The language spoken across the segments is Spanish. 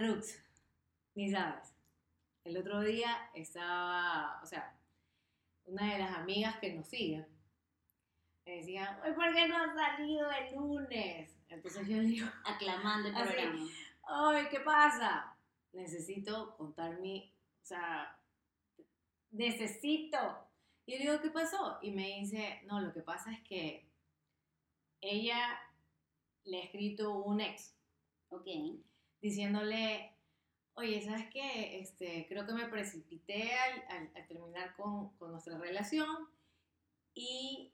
Rux, ni sabes. El otro día estaba, o sea, una de las amigas que nos sigue me decía, "Ay, ¿por qué no ha salido el lunes? Entonces yo le digo, Aclamando el programa. ay, ¿qué pasa? Necesito contar mi, o sea, necesito. Y yo le digo, ¿qué pasó? Y me dice, no, lo que pasa es que ella le ha escrito un ex Ok. Diciéndole, oye, ¿sabes qué? Este, creo que me precipité al, al- al terminar con, con nuestra relación y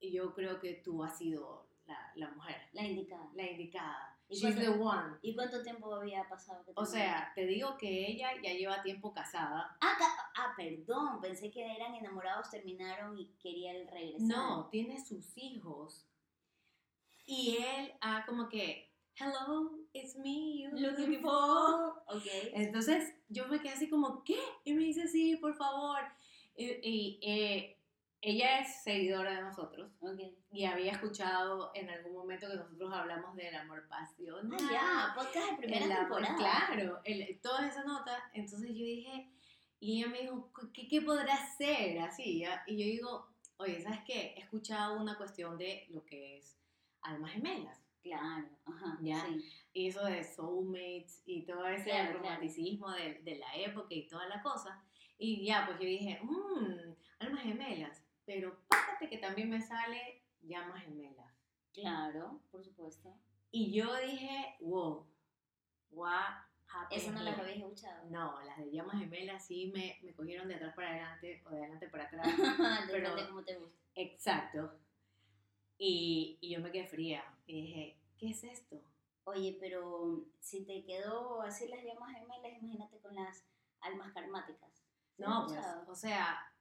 yo creo que tú has sido la, la mujer, La indicada. la indicada. ¿Y She's cuánto- the one. ¿Y cuánto tiempo había pasado? que O sea, te digo que ella ya lleva tiempo casada. Ah, ca- ah, perdón, pensé que eran enamorados, terminaron y quería el regresar. No, tiene sus hijos. Y él, ah, como que, hello, it's me, you're looking for. Ok. Entonces yo me quedé así como, ¿qué? Y me dice, sí, por favor. Y, y, eh, ella es seguidora de nosotros Ok. y había escuchado en algún momento que nosotros hablamos del amor pasional. Ah, ya, podcast de primera el amor, temporada. Claro, el- todas esas notas. Entonces yo dije, y ella me dijo, ¿qué, qué podrá ser así? ya? Y yo digo, oye, ¿sabes qué? He escuchado una cuestión de lo que es almas gemelas. Claro, ajá. Ya. Sí. Y eso de soulmates y todo ese Claro, claro. romanticismo de, de la época y toda la cosa. Y ya, pues yo dije, mmm, almas gemelas. Pero fíjate que también me sale llamas gemelas. Claro, por supuesto. Y yo dije, wow, what happened Eso no las habéis escuchado. No, las de llamas gemelas sí me, me cogieron de atrás para adelante o de adelante para atrás. Depende Pero- cómo te gusta. Exacto. Y, y yo me quedé fría y dije, ¿qué es esto? Oye, pero si te quedó así las llamas gemelas, imagínate con las almas karmáticas. ¿Sí No, pues, o sea,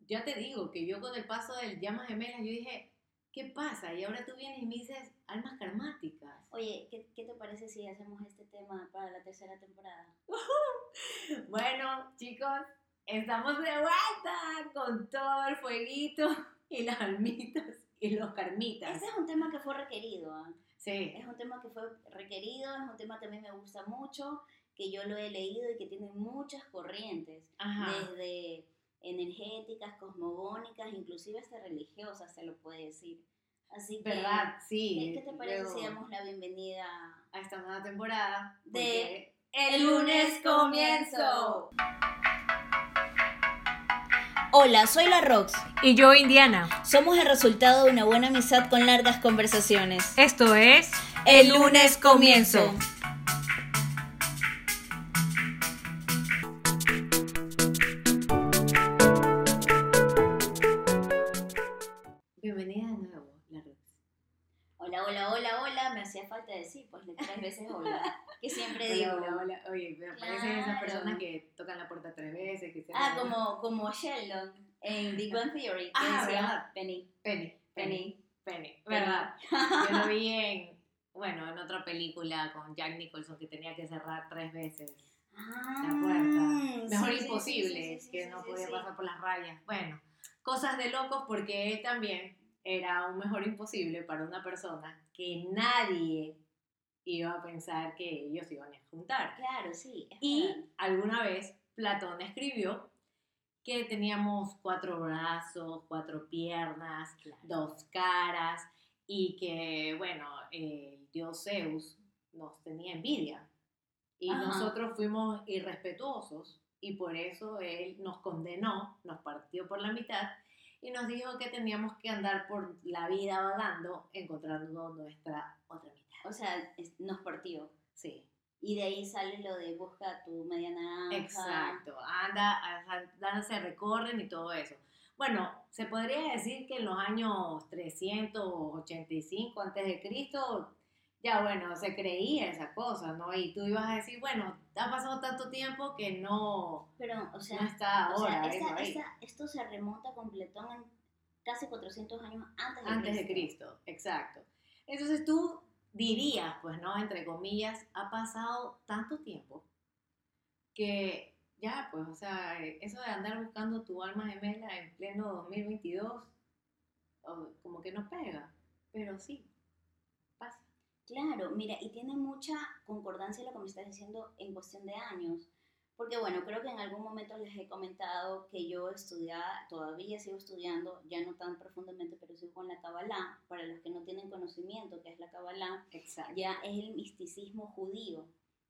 ya te digo que yo con el paso del llamas gemelas, yo dije, ¿qué pasa? Y ahora tú vienes y me dices almas karmáticas. Oye, ¿qué, ¿qué te parece si hacemos este tema para la tercera temporada? Bueno, chicos, estamos de vuelta con todo el fueguito y las almitas y los karmitas. Este es un tema que fue requerido, ¿ah? Sí, Es un tema que fue requerido, es un tema que a mí me gusta mucho, que yo lo he leído y que tiene muchas corrientes, ajá. desde energéticas, cosmogónicas, inclusive hasta religiosas, se lo puede decir. Así que, ¿Verdad? Sí. ¿qué, qué te parece si damos la bienvenida a esta nueva temporada? De El lunes comienzo. Hola, soy la Rox. Y yo, Indiana. Somos el resultado de una buena amistad con largas conversaciones. Esto es El lunes comienzo. Hola, hola. Me hacía falta decir, pues, tres veces hola. Que siempre digo. Hola, hola, hola. Oye, me parecen esas Claro. personas que tocan la puerta tres veces. Que se Ah, como, como Sheldon en Big Bang Theory. Que Ah, decía ¿verdad? Penny, Penny. Penny. Penny. ¿Verdad? Yo lo vi en, bueno, en otra película con Jack Nicholson que tenía que cerrar tres veces Ah, la puerta. Mejor sí, imposible, sí, sí, que no podía pasar por las rayas. Bueno, cosas de locos porque él también era un mejor imposible para una persona que nadie iba a pensar que ellos iban a juntar. Claro, sí. Y verdad. alguna vez Platón escribió que teníamos cuatro brazos, cuatro piernas, dos caras y que, bueno, el dios Zeus nos tenía envidia. Y Ajá. nosotros fuimos irrespetuosos y por eso él nos condenó, nos partió por la mitad y nos dijo que teníamos que andar por la vida vagando encontrando nuestra otra mitad. O sea, es- nos partió. Sí. Y de ahí sale lo de busca tu media naranja. Exacto, anda, anda, se recorren y todo eso. Bueno, se podría decir que en los años 385 antes de Cristo, ya bueno, se creía esa cosa, ¿no? Y tú ibas a decir, bueno, ha pasado tanto tiempo que no, Pero, o sea, no está o sea, ahora esta- ahí. esta- esto se remonta con Platón en casi 400 años antes de antes de Cristo. Cristo, exacto. Entonces tú dirías, pues, ¿no? Entre comillas, ha pasado tanto tiempo que ya, pues, o sea, eso de andar buscando tu alma gemela en pleno 2022, o- como que no pega, pero sí. Claro, mira, y tiene mucha concordancia lo que me estás diciendo en cuestión de años. Porque bueno, creo que en algún momento les he comentado que yo estudiaba, todavía sigo estudiando, ya no tan profundamente, pero sigo con la Kabbalah. Para los que no tienen conocimiento, que es la Kabbalah, ya es el misticismo judío,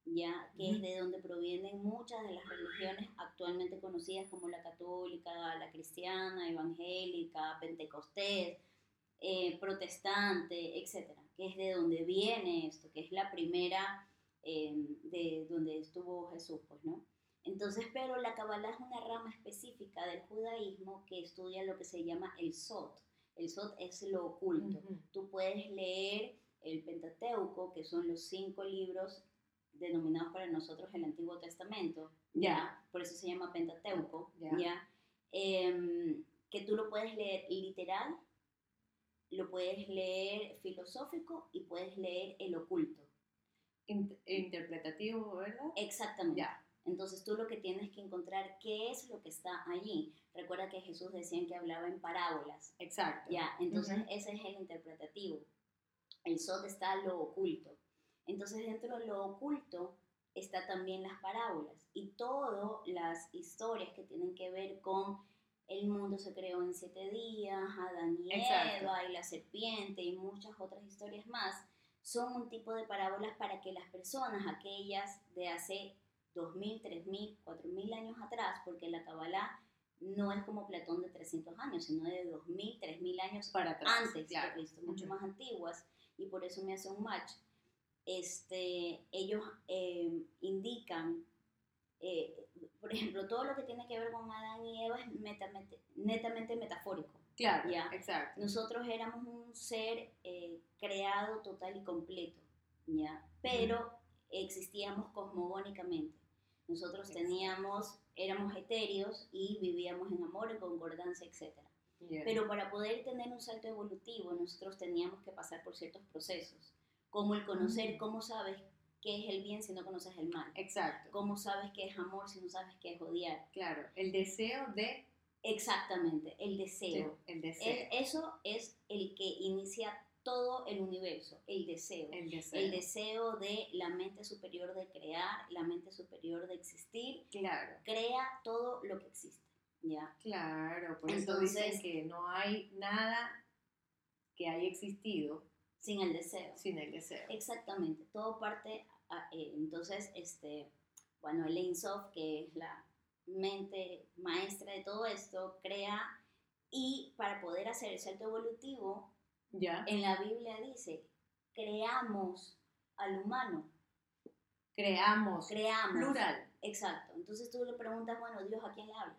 ya que es de donde provienen muchas de las religiones actualmente conocidas como la católica, la cristiana, evangélica, pentecostés, eh, protestante, etcétera, que es de donde viene esto, que es la primera eh, de donde estuvo Jesús, pues, ¿no? Entonces, pero la Kabbalah es una rama específica del judaísmo que estudia lo que se llama el Sot. El Sot es lo oculto. Tú puedes leer el Pentateuco, que son los cinco libros denominados para nosotros el Antiguo Testamento, ¿ya? Por eso se llama Pentateuco, ¿ya? Em, que tú lo puedes leer literal, lo puedes leer filosófico y puedes leer el oculto. interpretativo, ¿verdad? Exactamente. Ya. Entonces tú lo que tienes que encontrar qué es lo que está allí. Recuerda que Jesús decía que hablaba en parábolas. Exacto. Ya, entonces ese es el interpretativo. El Sot está lo oculto. Entonces dentro de lo oculto está también las parábolas y todas las historias que tienen que ver con el mundo se creó en siete días, Adán y Eva y la serpiente y muchas otras historias más, son un tipo de parábolas para que las personas, aquellas de hace 2.000, 3.000, 4.000 años atrás, porque la Kabbalah no es como Platón de 300 años, sino de 2.000, 3.000 años Para atrás, antes de Cristo, mucho más antiguas, y por eso me hace un match. Este, ellos eh, indican, eh, por ejemplo, todo lo que tiene que ver con Adán y Eva es netamente metafórico. Claro, ¿ya? exacto. Nosotros éramos un ser eh, creado total y completo, ¿ya? Pero existíamos cosmogónicamente. Nosotros teníamos, éramos etéreos y vivíamos en amor, en concordancia, etc. Pero para poder tener un salto evolutivo, nosotros teníamos que pasar por ciertos procesos, como el conocer, cómo sabes qué es el bien si no conoces el mal. Exacto. Cómo sabes qué es amor si no sabes qué es odiar. Claro, el deseo de... Exactamente, el deseo. el deseo. eso es el que inicia todo el universo, el deseo. El deseo. El deseo de la mente superior de crear, la mente superior de existir. Claro. Crea todo lo que existe. ¿Ya? Claro, por Entonces, eso dicen que no hay nada que haya existido sin el deseo. Sin el deseo. Exactamente. Todo parte. Eh, entonces, este, bueno, el Insoft, que es la mente maestra de todo esto, crea y para poder hacer el salto evolutivo en la Biblia dice, creamos al humano. Creamos. Creamos. Plural. Exacto. Entonces tú le preguntas, bueno, Dios, ¿a quién le habla?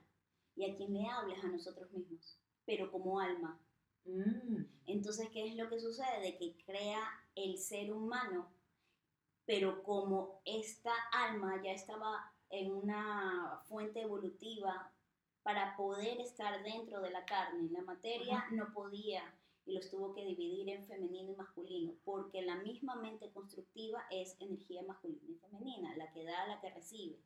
Y a quién le hablas a nosotros mismos, pero como alma. Mm. Entonces, ¿qué es lo que sucede? De que crea el ser humano, pero como esta alma ya estaba en una fuente evolutiva para poder estar dentro de la carne, la materia no podía y los tuvo que dividir en femenino y masculino, porque la misma mente constructiva es energía masculina y femenina, la que da, la que recibe,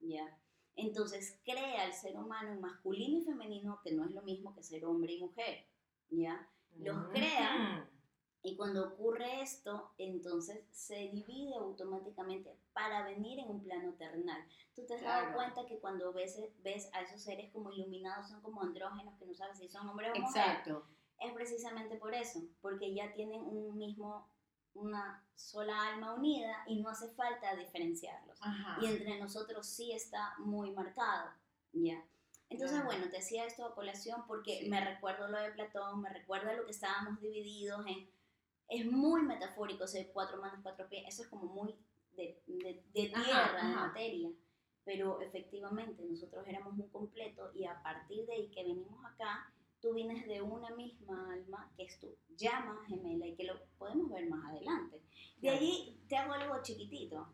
¿ya? Entonces crea el ser humano masculino y femenino, que no es lo mismo que ser hombre y mujer, ¿ya? Los mm. crea y cuando ocurre esto, entonces se divide automáticamente para venir en un plano terrenal. Tú te has dado cuenta que cuando ves, ves a esos seres como iluminados, son como andrógenos, que no sabes si son hombres o mujeres. Exacto es precisamente por eso, porque ya tienen un mismo, una sola alma unida y no hace falta diferenciarlos. Y entre nosotros sí está muy marcado, ¿ya? Entonces, bueno, te hacía esto a colación porque me recuerdo lo de Platón, me recuerda lo que estábamos divididos en... Es muy metafórico, ese cuatro manos, cuatro pies, eso es como muy de, de, tierra, de materia pero efectivamente nosotros éramos un completo y a partir de ahí que venimos acá tú vienes de una misma alma, que es tu llama gemela y que lo podemos ver más adelante. De allí te hago algo chiquitito.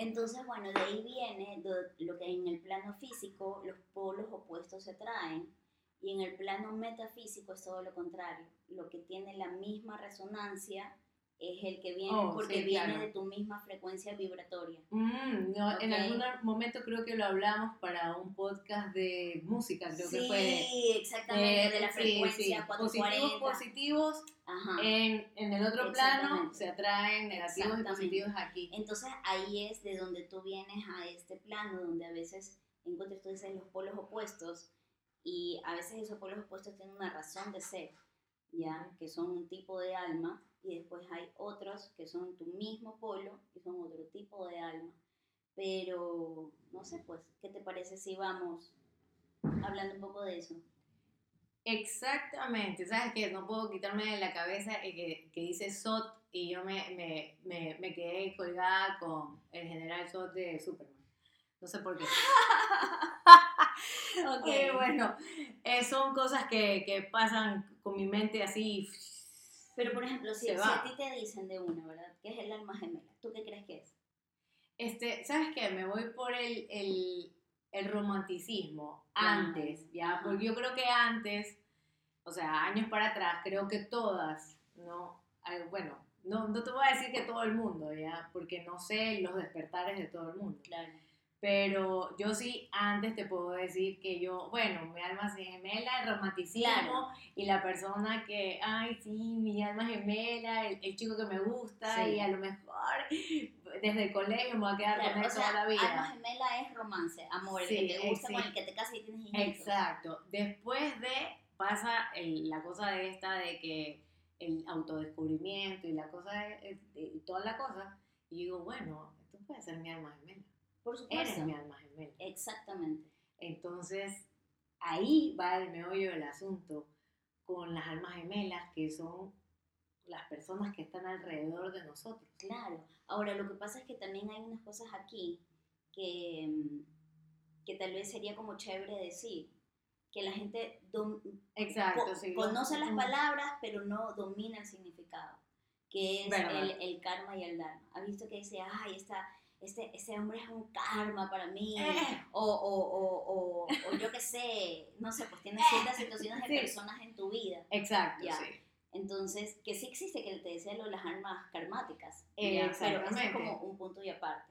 Entonces, bueno, de ahí viene lo que en el plano físico los polos opuestos se atraen y en el plano metafísico es todo lo contrario. Lo que tiene la misma resonancia es el que viene Oh, porque sí, viene claro. de tu misma frecuencia vibratoria. Mm, no, En Ok. algún momento creo que lo hablamos para un podcast de música, creo que sí, fue de, exactamente, de la sí, frecuencia sí, 440. Positivos, positivos Ajá. en, en el otro plano se atraen negativos y positivos aquí. Entonces ahí es de donde tú vienes a este plano donde a veces encuentras tú dices los polos opuestos y a veces esos polos opuestos tienen una razón de ser, ya que son un tipo de alma y después hay otros que son tu mismo polo y son otro tipo de alma. Pero no sé, pues, ¿qué te parece si vamos hablando un poco de eso? Exactamente, ¿sabes qué? No puedo quitarme de la cabeza el que, que dice SOT y yo me, me, me, me quedé colgada con el general SOT de Superman. No sé por qué. Ok. Bueno, eh, son cosas que, que pasan con mi mente así. Pero por ejemplo, si, si a ti te dicen de una, ¿verdad? ¿Qué es el alma gemela? ¿Tú qué crees que es? Este, ¿sabes qué? Me voy por el, el, el romanticismo antes, ¿ya? Porque yo creo que antes, o sea, años para atrás, creo que todas, ¿no? Bueno, no, no te voy a decir que todo el mundo, ¿ya? Porque no sé los despertares de todo el mundo. Claro. Pero yo sí, antes te puedo decir que yo, bueno, mi alma gemela, el romanticismo Claro. y la persona que, ay, sí, mi alma gemela, el, el chico que me gusta Sí. y a lo mejor desde el colegio me voy a quedar Claro, con él sea, toda la vida. alma gemela es romance, amor, el que te gusta con el que te casas y tienes hijos. Exacto. Después de, pasa el- la cosa de esta de que el autodescubrimiento y la cosa de, de- y toda la cosa, y digo, bueno, esto puede ser mi alma gemela. Por supuesto. Eres mi alma gemela. Exactamente. Entonces, ahí va el meollo del asunto con las almas gemelas, que son las personas que están alrededor de nosotros. Claro. Ahora, lo que pasa es que también hay unas cosas aquí que, mm, que tal vez sería como chévere decir. Que la gente dom- Exacto, co- sí. conoce las palabras, pero no domina el significado. Que es el, el karma y el dharma. ¿Ha visto que dice, ay, esta, este, ese hombre es un karma para mí? Eh. O, o, o, o, o yo qué sé, no sé, pues tienes ciertas situaciones de Sí. personas en tu vida. Exacto, Ya. sí. Entonces, que sí existe, que te decía lo de las almas karmáticas. Eh, ¿ya? Pero eso es como un punto y aparte.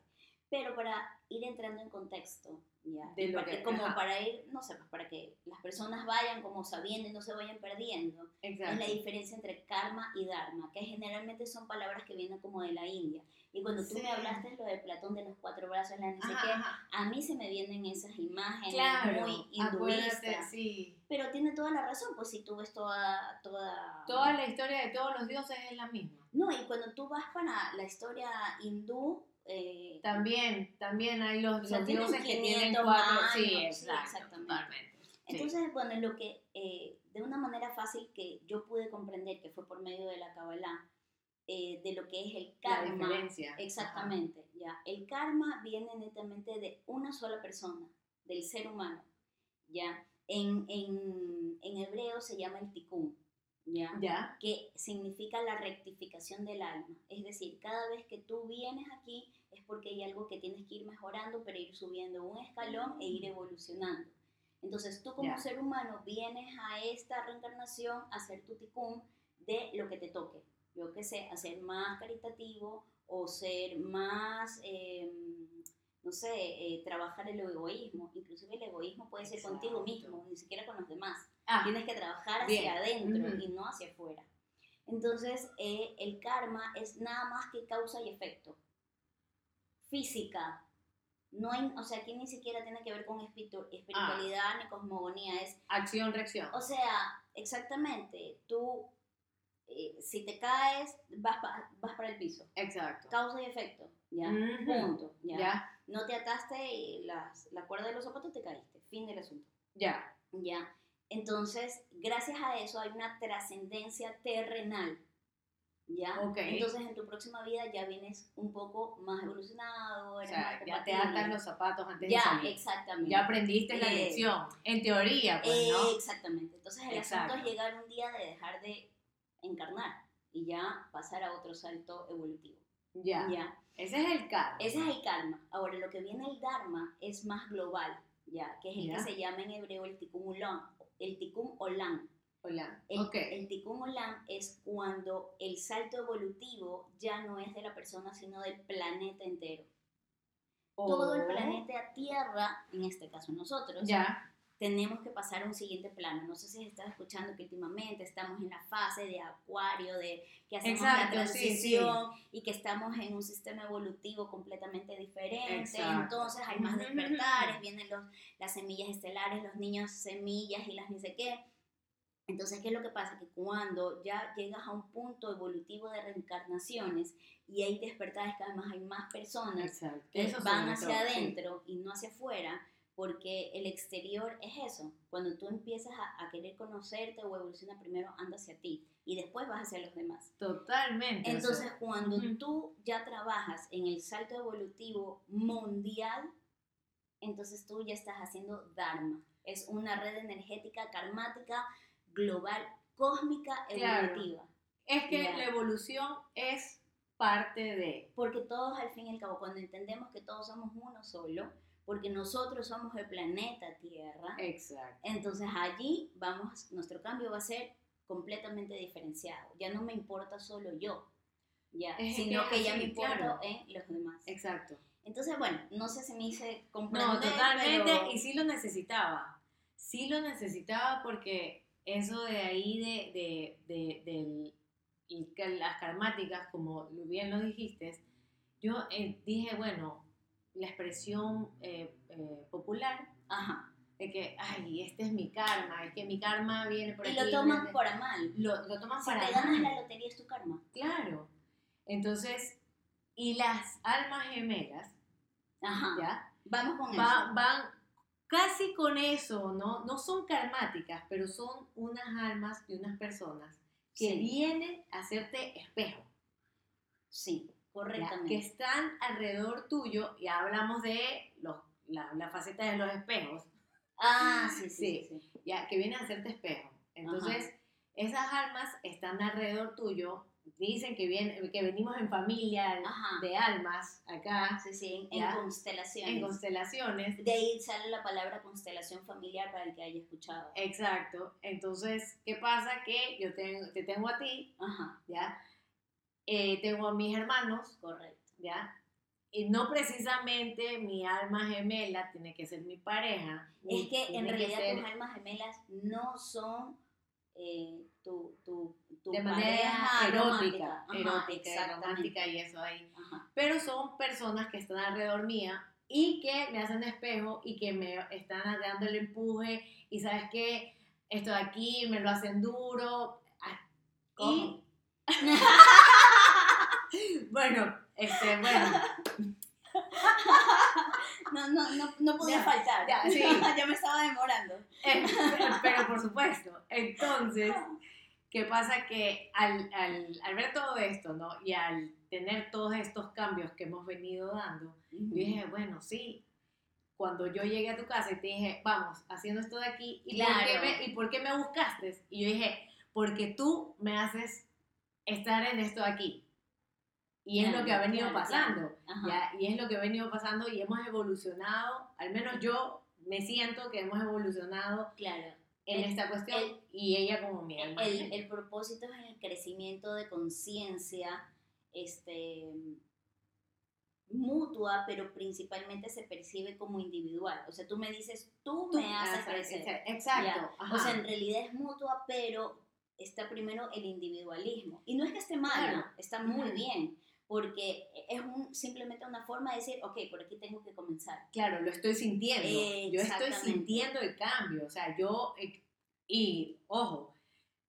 Pero para ir entrando en contexto, ¿ya? De lo que- como ajá. para ir, no sé, pues para que las personas vayan como sabiendo y no se vayan perdiendo, es Exacto. la diferencia entre karma y dharma, que generalmente son palabras que vienen como de la India. Y cuando tú Sí. me hablaste lo de Platón de los cuatro brazos, la no sé qué, a mí se me vienen esas imágenes Claro, muy hinduistas. sí. Pero tiene toda la razón, pues si tú ves toda, toda... Toda la historia de todos los dioses es la misma. No, y cuando tú vas para la historia hindú, eh, También, también hay los, los dioses que tienen 500 cuatro. años, sí, sí, exacto, exactamente. totalmente. Sí. entonces, bueno, lo que eh, de una manera fácil que yo pude comprender, que fue por medio de la Kabbalah, eh, de lo que es el la karma. diferencia. Exactamente, ya. El karma viene netamente de una sola persona, del ser humano, ya. En, en, en hebreo se llama el tikkun, ya. Ya. que significa la rectificación del alma. Es decir, cada vez que tú vienes aquí es porque hay algo que tienes que ir mejorando, pero ir subiendo un escalón e ir evolucionando. Entonces tú como Ya. ser humano vienes a esta reencarnación a hacer tu ticún de lo que te toque. Yo qué sé, a ser más caritativo o ser más, eh, no sé, eh, trabajar el egoísmo. Inclusive el egoísmo puede ser contigo Exacto. mismo, ni siquiera con los demás. Ah, Tienes que trabajar hacia Bien. adentro Ujú. y no hacia afuera. Entonces, eh, el karma es nada más que causa y efecto. Física. No hay, o sea, aquí ni siquiera tiene que ver con espiritu- espiritualidad ni cosmogonía. Es, acción, reacción. o sea, exactamente, tú, eh, si te caes, vas, pa- vas para el piso. Exacto. Causa y efecto. ¿ya? Ujú. Punto. ¿ya? Ya, No te ataste y las, la cuerda de los zapatos te caíste. Fin del asunto. ya. ¿ya? Entonces, gracias a eso hay una trascendencia terrenal, ¿ya? Ok. Entonces, en tu próxima vida ya vienes un poco más evolucionado, O eres sea, más ya te atas los zapatos antes Ya, de salir. exactamente. Ya aprendiste la Eh, lección. En teoría, pues, Eh, ¿no? Exactamente. Entonces, el Exacto. asunto es llegar un día de dejar de encarnar y ya pasar a otro salto evolutivo, Ya. ¿ya? Ese es el karma. Ese es el karma. Ahora, lo que viene el dharma es más global, ¿ya? Que es el Ya. que se llama en hebreo el tikkun el tikkun olam. Olam. El, okay. el Tikkun Olam es cuando el salto evolutivo ya no es de la persona, sino del planeta entero. Todo el planeta Tierra, en este caso nosotros, Ya. Tenemos que pasar a un siguiente plano. No sé si estás escuchando que últimamente estamos en la fase de acuario, de que hacemos Exacto, la sí, transición y que estamos en un sistema evolutivo completamente diferente. Exacto. Entonces hay más despertares, vienen los, las semillas estelares, los niños semillas y las ni sé qué. Entonces, ¿qué es lo que pasa? Que cuando ya llegas a un punto evolutivo de reencarnaciones y hay despertares, cada vez más hay más personas Exacto. que Eso van hacia todo, sí. adentro y no hacia afuera, porque el exterior es eso. Cuando tú empiezas a, a querer conocerte o evolucionar, primero anda hacia ti y después vas hacia los demás. Totalmente. o sea, Entonces, cuando ujú. tú ya trabajas en el salto evolutivo mundial, entonces tú ya estás haciendo Dharma. Es una red energética karmática global, cósmica, Claro. evolutiva. es que Ya. la evolución es parte de. Porque todos al fin y al cabo, cuando entendemos que todos somos uno solo, porque nosotros somos el planeta Tierra, Exacto. entonces allí vamos, nuestro cambio va a ser completamente diferenciado. Ya no me importa solo yo, ya, Es sino que que, ya me importa claro. en los demás. Exacto. Entonces, bueno, no sé si me hice comprender, No, totalmente. pero- Y sí lo necesitaba. Sí lo necesitaba porque eso de ahí de, de, de, y que las karmáticas, como bien lo dijiste, yo eh, dije, bueno, la expresión eh, eh, popular Ajá. de que, ay, este es mi karma, es que mi karma viene por Y aquí. lo toman viene- por mal. lo, lo toman Si para te ganas mal. la lotería es tu karma. Claro. Entonces, y las almas gemelas, Ajá. ¿ya? Vamos con Va- eso. van casi con eso, ¿no? No son karmáticas, pero son unas almas de unas personas que Sí. vienen a hacerte espejo, Sí. Correctamente. que están alrededor tuyo, y hablamos de los, la, la faceta de los espejos, Ah, sí, sí, Sí. sí. ya, que vienen a hacerte espejo. Entonces, esas almas están alrededor tuyo, dicen que, vienen, que venimos en familia Ajá. de almas acá, Sí, sí, en ¿Ya? constelaciones. en constelaciones. De ahí sale la palabra constelación familiar para el que haya escuchado. Exacto. Entonces, ¿qué pasa? Que yo tengo, te tengo a ti, Ajá, ¿ya? Eh, tengo a mis hermanos, correcto. ¿ya? Y no precisamente mi alma gemela tiene que ser mi pareja. Es que en realidad ser tus almas gemelas no son eh, tu, tu, tu de manera pareja erótica, romántica. Ajá, erótica, y romántica y eso ahí. Ajá. Pero son personas que están alrededor mía y que me hacen espejo y que me están dando el empuje y sabes qué, esto de aquí me lo hacen duro. Ah, ¿Cómo? Y bueno, este, bueno, No, no, no, no podía Ya, faltar. ya, sí. ya me estaba demorando. eh, pero por supuesto. Entonces, ¿qué pasa? Que al, al, al ver todo esto, ¿no? Y al tener todos estos cambios que hemos venido dando, yo dije, bueno, sí. Cuando yo llegué a tu casa y te dije, vamos, haciendo esto de aquí, ¿y, por, qué Claro. me, ¿y por qué me buscaste? Y yo dije, porque tú me haces estar en esto de aquí. Y es Claro, lo que ha venido claro, pasando. Ajá. ¿ya? Y es lo que ha venido pasando y hemos evolucionado, al menos yo me siento que hemos evolucionado Claro. en El- esta cuestión el- y ella como mi alma. El, el propósito es el crecimiento de conciencia este, mutua, pero principalmente se percibe como individual. O sea, tú me dices, tú, Tú- me haces ah, crecer. exa- Exacto. O sea, en realidad es mutua, pero está primero el individualismo. Y no es que esté mal, Claro. está muy bien, porque es un, simplemente una forma de decir, ok, por aquí tengo que comenzar. Claro, lo estoy sintiendo. Yo estoy sintiendo el cambio. O sea, yo. eh, Y, ojo,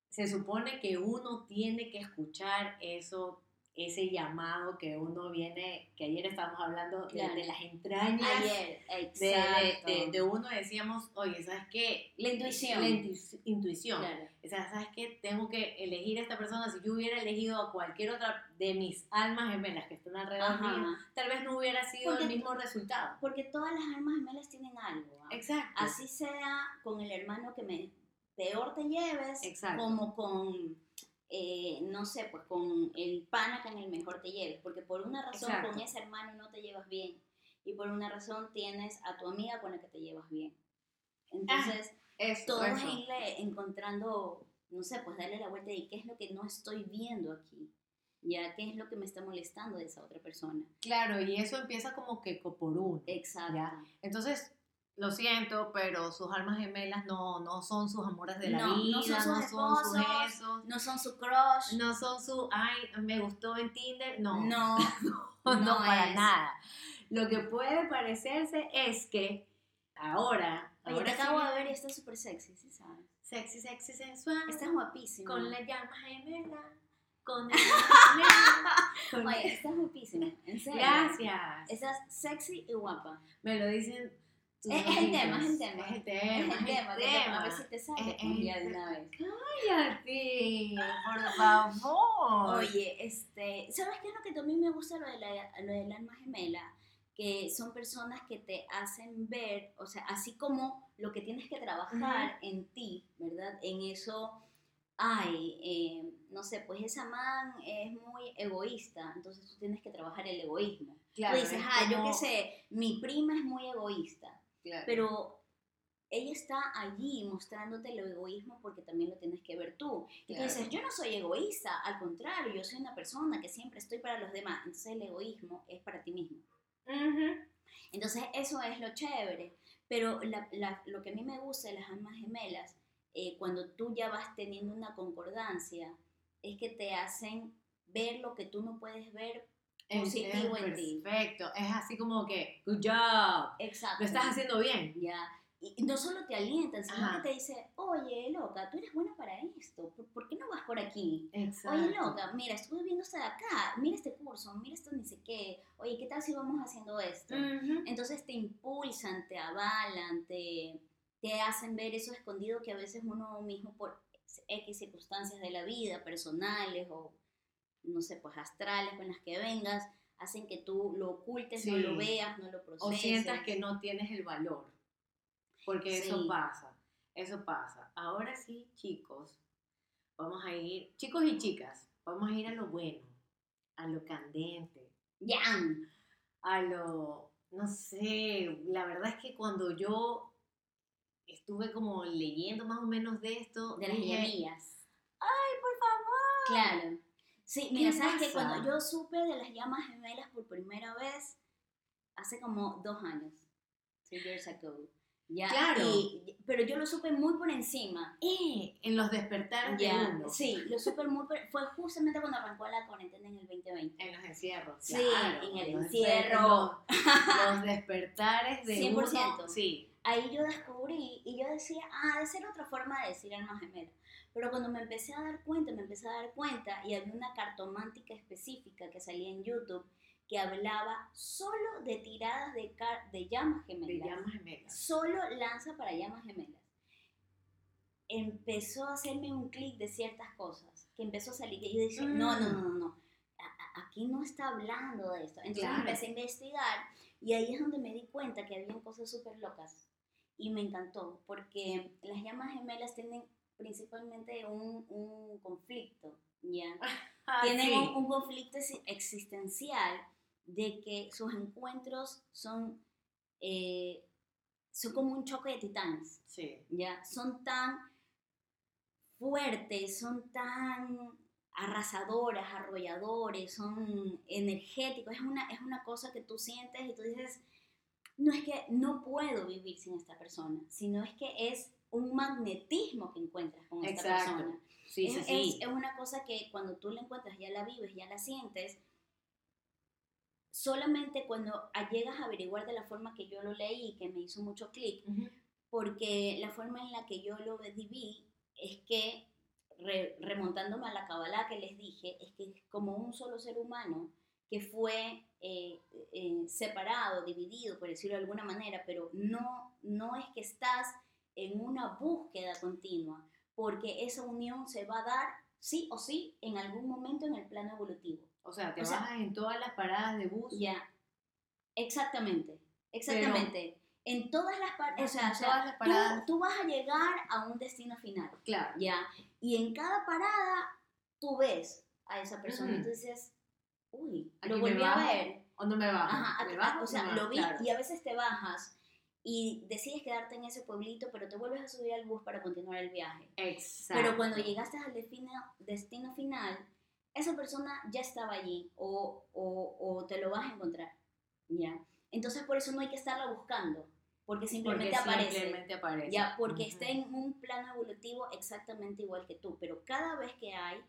se supone que uno tiene que escuchar eso, ese llamado que uno viene, que ayer estábamos hablando de- Claro. de, las entrañas. Ayer, De, de, exacto. de- de uno decíamos, oye, ¿sabes qué? La intuición. La intu- intuición. Claro. O sea, ¿sabes qué? Tengo que elegir a esta persona. Si yo hubiera elegido a cualquier otra de mis almas gemelas que están alrededor mío, tal vez no hubiera sido Porque- el mismo resultado. Porque todas las almas gemelas tienen algo. Exacto. Así sea con el hermano que me peor te lleves, Exacto. como con, eh, no sé, pues con el pana con el mejor te lleves. Porque por una razón Exacto. con ese hermano no te llevas bien. Y por una razón tienes a tu amiga con la que te llevas bien. Entonces, Eso, todo es irle encontrando no sé, pues darle la vuelta y qué es lo que no estoy viendo aquí. Ya, ¿qué es lo que me está molestando de esa otra persona? Claro, y eso empieza como que por uno. Exacto. Entonces, lo siento, pero sus almas gemelas no, no son sus amores de la vida, no son sus, no esposos, son sus no son su crush, no son su, ay, me gustó en Tinder, no, no, no, para nada. Lo que puede parecerse es que ahora, Oye, ahora te acabo de ver y está súper sexy, ¿sí sabes? Sexy, sexy, sensual. Estás guapísima. Con la llama gemela. Con el Oye, estás guapísima, en serio. Gracias. Estás sexy y guapa. Me lo dicen es, el tema, es el tema. Es el tema. Es el tema. A ver si te sale un día de una vez. Cállate, por favor. Oye, este, ¿sabes qué es lo que también me gusta lo, de la, lo del alma gemela? Que son personas que te hacen ver, o sea, así como lo que tienes que trabajar en ti, ¿verdad? En eso, ay, eh, no sé, pues esa man es muy egoísta, entonces tú tienes que trabajar el egoísmo. Claro, tú dices, ah, yo qué sé, mi prima es muy egoísta pero ella está allí mostrándote el egoísmo porque también lo tienes que ver tú. Entonces, yo no soy egoísta, al contrario, yo soy una persona que siempre estoy para los demás. Entonces, el egoísmo es para ti mismo. Entonces, eso es lo chévere. Pero lo que a mí me gusta de las almas gemelas, eh, cuando tú ya vas teniendo una concordancia, es que te hacen ver lo que tú no puedes ver positivo en ti. Perfecto, es así como que, good job. Exacto. Lo estás haciendo bien. Ya. Y no solo te alientan, sino que te dice, oye, loca, tú eres buena para esto, ¿por, qué no vas por aquí? Exacto. Oye, loca, mira, estuve viendo esto de acá, mira este curso, mira esto ni sé qué, oye, ¿qué tal si vamos haciendo esto? Entonces te impulsan, te avalan, te, te hacen ver eso escondido que a veces uno mismo por X circunstancias de la vida, personales o no sé, pues astrales con las que vengas, hacen que tú lo ocultes, no lo veas, no lo proceses. O sientas que no tienes el valor. Porque eso pasa, eso pasa. Ahora sí, chicos, vamos a ir, chicos y chicas, vamos a ir a lo bueno, a lo candente. Ya. A lo, no sé, la verdad es que cuando yo estuve como leyendo más o menos de esto. De las llamillas. Ay, por favor. Claro. Sí, mira, sabes que cuando yo supe de las llamas gemelas por primera vez, hace como dos años, two years ago. Ya, claro. pero yo lo supe muy por encima. Eh, en los despertares de uno. Sí, lo supe muy por, Fue justamente cuando arrancó la cuarentena en el 2020. En los encierros. Sí, en el encierro. Los, despertares de 100%. Uno. Sí. Ahí yo descubrí y yo decía, ah, de ser otra forma de decir alma gemela. Pero cuando me empecé a dar cuenta, me empecé a dar cuenta y había una cartomántica específica que salía en YouTube que hablaba solo de tiradas de, de llamas gemelas. De llamas gemelas. Solo lanza para llamas gemelas. Empezó a hacerme un clic de ciertas cosas, que empezó a salir, y yo decía, no, no, no, no, aquí no está hablando de esto. Entonces empecé a investigar y ahí es donde me di cuenta que había cosas súper locas. Y me encantó, porque las llamas gemelas tienen principalmente un, un conflicto, ¿ya? Ah, Tienen un, conflicto existencial de que sus encuentros son, eh, son como un choque de titanes, sí. ¿ya? Son tan fuertes, son tan arrasadoras, arrolladores, son energéticos, es una, es una cosa que tú sientes y tú dices, no es que no puedo vivir sin esta persona, sino es que es un magnetismo que encuentras con esta persona. Sí, es, sí, sí. Es, una cosa que cuando tú la encuentras, ya la vives, ya la sientes. Solamente cuando llegas a averiguar de la forma que yo lo leí, que me hizo mucho clic, porque la forma en la que yo lo viví es que, remontándome a la Kabbalah que les dije, es que es como un solo ser humano que fue eh, eh, separado, dividido, por decirlo de alguna manera, pero no, no es que estás en una búsqueda continua, porque esa unión se va a dar sí o sí en algún momento en el plano evolutivo. O sea, te bajas en todas las paradas de bus. Ya, exactamente, exactamente. en todas las, o sea, todas las paradas. Tú, vas a llegar a un destino final. Claro. Ya, y en cada parada tú ves a esa persona dices, uy, lo volví a ver. O no me bajo. Ajá, o sea, lo vi y a veces te bajas y decides quedarte en ese pueblito, pero te vuelves a subir al bus para continuar el viaje. Exacto. Pero cuando llegaste al destino, destino final, esa persona ya estaba allí o, o, o te lo vas a encontrar. ¿ya? Entonces por eso no hay que estarla buscando, porque simplemente Porque aparece. simplemente aparece. Ya, porque Ujú. está en un plano evolutivo exactamente igual que tú, pero cada vez que hay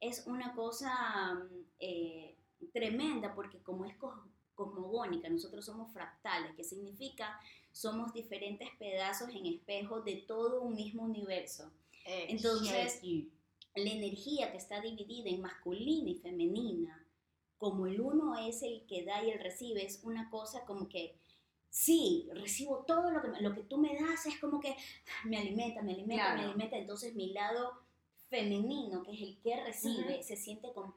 es una cosa mm, eh, tremenda porque como es cos- cosmogónica, nosotros somos fractales, que significa somos diferentes pedazos en espejo de todo un mismo universo. Eh, Entonces. La energía que está dividida en masculina y femenina, como el uno es el que da y el recibe, es una cosa como que sí, recibo todo lo que, lo que tú me das, es como que me alimenta, me alimenta, me alimenta. Entonces mi lado femenino, que es el que recibe, se siente com-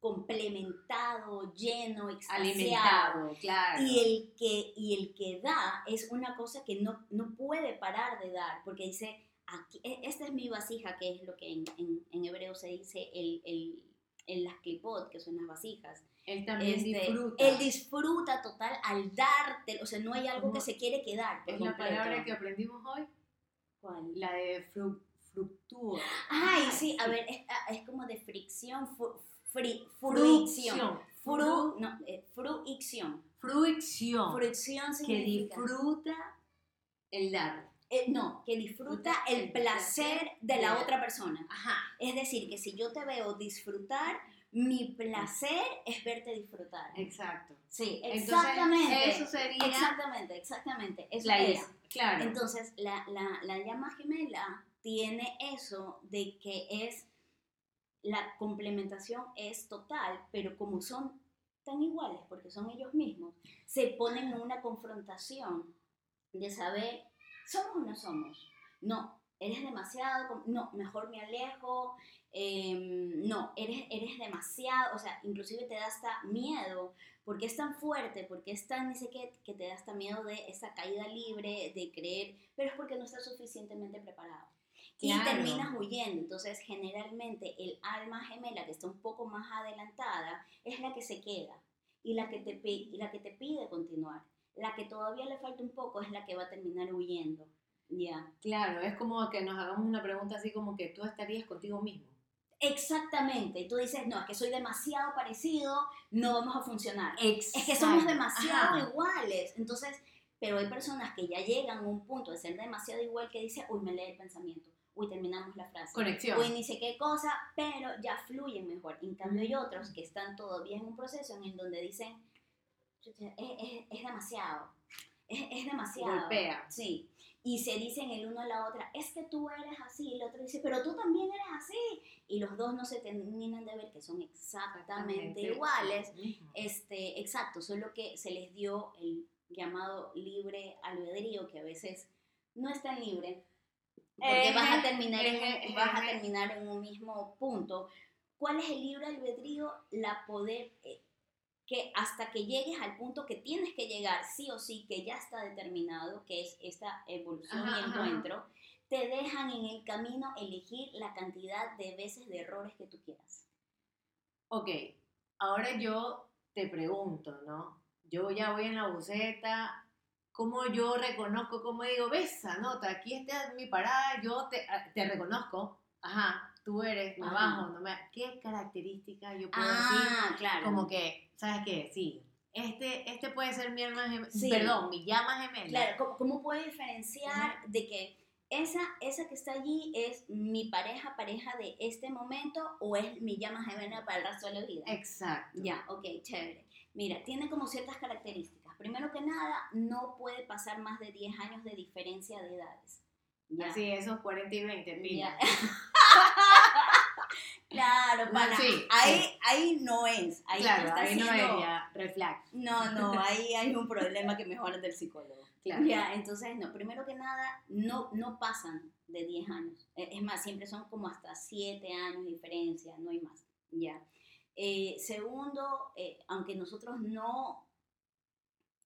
complementado, lleno, alimentado, claro. Y el, que, y el que da es una cosa que no, no puede parar de dar, porque dice, aquí, e- esta es mi vasija, que es lo que en, en, en hebreo se dice el, el, el las clipot, que son las vasijas. él también Este, disfruta. Él disfruta total al darte, o sea, no hay algo que se quiere quedar. es la completo. palabra que aprendimos hoy, ¿Cuál? la de fru, fructúo. Ay, sí, a ver, es, ah, es como de fricción, fu- fri- fruición. Fru, no, eh, fruición. Fruición. Fruición que significa... disfruta el dar. Eh, no, que disfruta el placer de la otra persona. Ajá. Es decir, que si yo te veo disfrutar, mi placer es verte disfrutar. Exacto. Sí, Entonces, exactamente. eso sería Exactamente, exactamente. Eso la es. idea. Claro. Entonces, la, la, la llama gemela tiene eso de que es, la complementación es total, pero como son tan iguales, porque son ellos mismos, se ponen en una confrontación de saber, ¿somos o no somos? No, eres demasiado, no, mejor me alejo, em, no, eres, eres demasiado, o sea, inclusive te da hasta miedo, porque es tan fuerte, porque es tan, dice que, que te da hasta miedo de esa caída libre, de creer, pero es porque no estás suficientemente preparado. Y Claro. terminas huyendo. Entonces, generalmente, el alma gemela que está un poco más adelantada es la que se queda y la que te, y la que te pide continuar. La que todavía le falta un poco es la que va a terminar huyendo. Ya. Claro, es como que nos hagamos una pregunta así como que tú estarías contigo mismo. Exactamente. Y tú dices, no, es que soy demasiado parecido, no vamos a funcionar. Exacto. Es que somos demasiado Ajá. iguales. Entonces, pero hay personas que ya llegan a un punto de ser demasiado igual que dice, uy, me lee el pensamiento. Uy, terminamos la frase. Conexión. Uy, ni sé qué cosa, pero ya fluyen mejor. En cambio, hay otros que están todavía en un proceso en el donde dicen, "Chucha, es, es- es demasiado. Es, es demasiado. Golpea. Sí. Y se dicen el uno a la otra, es que tú eres así. Y el otro dice, pero tú también eres así. Y los dos no se terminan de ver que son exactamente iguales. Mismo. Este, exacto, solo que se les dio el llamado libre albedrío, que a veces no es tan libre, porque Ejé, vas a terminar en, vas a terminar en un mismo punto. ¿Cuál es el libre albedrío? La poder eh, que hasta que llegues al punto que tienes que llegar, sí o sí, que ya está determinado, que es esta evolución Ajá, y ajá. encuentro, te dejan en el camino elegir la cantidad de veces de errores que tú quieras. Ok, ahora yo te pregunto, ¿no? Yo ya voy en la buceta, ¿cómo yo reconozco, cómo digo, ves esa nota, aquí está mi parada, yo te, ah, te reconozco, ajá, tú eres, me bajo, no me, ¿qué característica yo puedo decir? Ah, claro. Como que, ¿sabes qué? Sí, este, este puede ser mi alma gemela, Sí. perdón, mi llama gemela. Claro, ¿cómo, cómo puedo diferenciar de que esa, esa que está allí es mi pareja, pareja de este momento o es mi llama gemela para el resto de la vida? Exacto. Ya, ok, chévere. Mira, tiene como ciertas características. Primero que nada, no puede pasar más de 10 años de diferencia de edades. Ya. Así, esos 40 y 20, pila. Ya. claro, sí, ahí, sí. ahí no es. Ahí claro, está ahí no es ya, red flag. No, no, ahí hay un problema que mejora del psicólogo. Claro. Ya, entonces, no, primero que nada, no, no pasan de 10 años. Eh, Es más, siempre son como hasta 7 años de diferencia, no hay más. Ya. Eh, segundo, eh, aunque nosotros no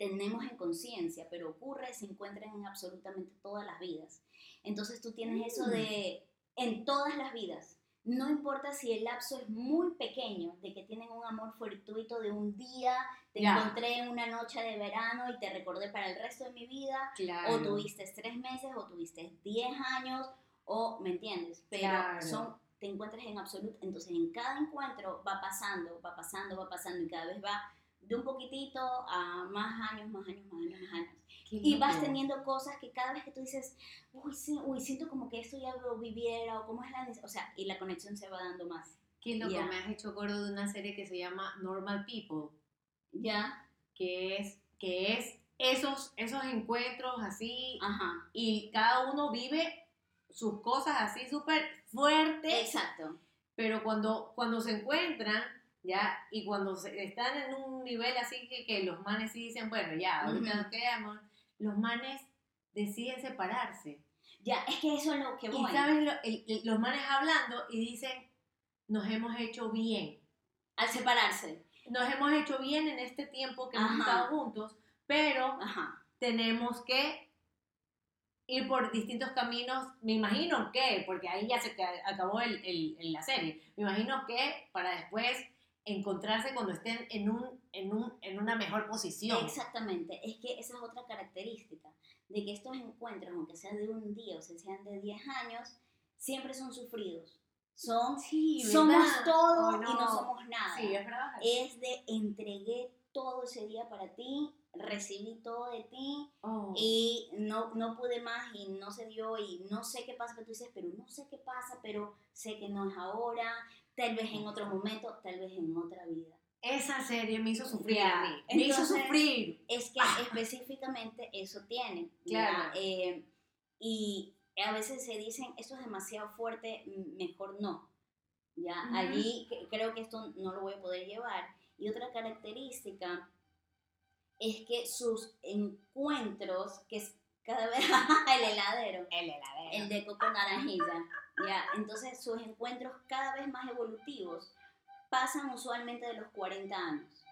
tenemos en conciencia, pero ocurre, se encuentran en absolutamente todas las vidas. Entonces tú tienes eso Mm. de, en todas las vidas, no importa si el lapso es muy pequeño, de que tienen un amor fortuito de un día, te encontré en una noche de verano y te recordé para el resto de mi vida, o tuviste tres meses, o tuviste diez años, o, ¿me entiendes? Pero son, te encuentras en absoluto, entonces en cada encuentro va pasando, va pasando, va pasando, y cada vez va de un poquitito a más años, más años, más años, más años. y vas teniendo cosas que cada vez que tú dices, uy, sí, uy, siento como que esto ya lo viviera, o cómo es la o sea, y la conexión se va dando más. ¿Qué es lo que me has hecho acuerdo de una serie que se llama Normal People? Ya. Que es, que es esos, esos encuentros así, Ajá. y cada uno vive sus cosas así súper fuertes. Exacto. Pero cuando, cuando se encuentran, ¿ya? Y cuando están en un nivel así que, que los manes sí dicen, bueno, ya, ahorita nos quedamos, los manes deciden separarse. Ya, es que eso es lo que voy. Y sabes, los manes hablando y dicen, nos hemos hecho bien. Al separarse. Nos hemos hecho bien en este tiempo que hemos estado juntos, pero tenemos que ir por distintos caminos, me imagino que, porque ahí ya se acabó el, el, la serie, me imagino que para después encontrarse cuando estén en, un, en, un, en una mejor posición. Exactamente, es que esa es otra característica, de que estos encuentros, aunque sean de un día o sean de 10 años, siempre son sufridos. Son, somos todo y no somos nada. Sí, es verdad. Es de entregué todo ese día para ti, recibí todo de ti oh. y no, no pude más y no se dio y no sé qué pasa, que tú dices, pero no sé qué pasa, pero sé que no es ahora, tal vez en otro momento, tal vez en otra vida. Esa serie me hizo sufrir a mí. Me hizo sufrir. Es que específicamente eso tiene. Claro. Eh, y a veces se dicen, esto es demasiado fuerte, mejor no. ¿ya? Allí creo que esto no lo voy a poder llevar. Y otra característica es que sus encuentros, que es cada vez el heladero, el heladero, el de coco naranjilla, ¿ya? Entonces sus encuentros cada vez más evolutivos pasan usualmente de los 40 años,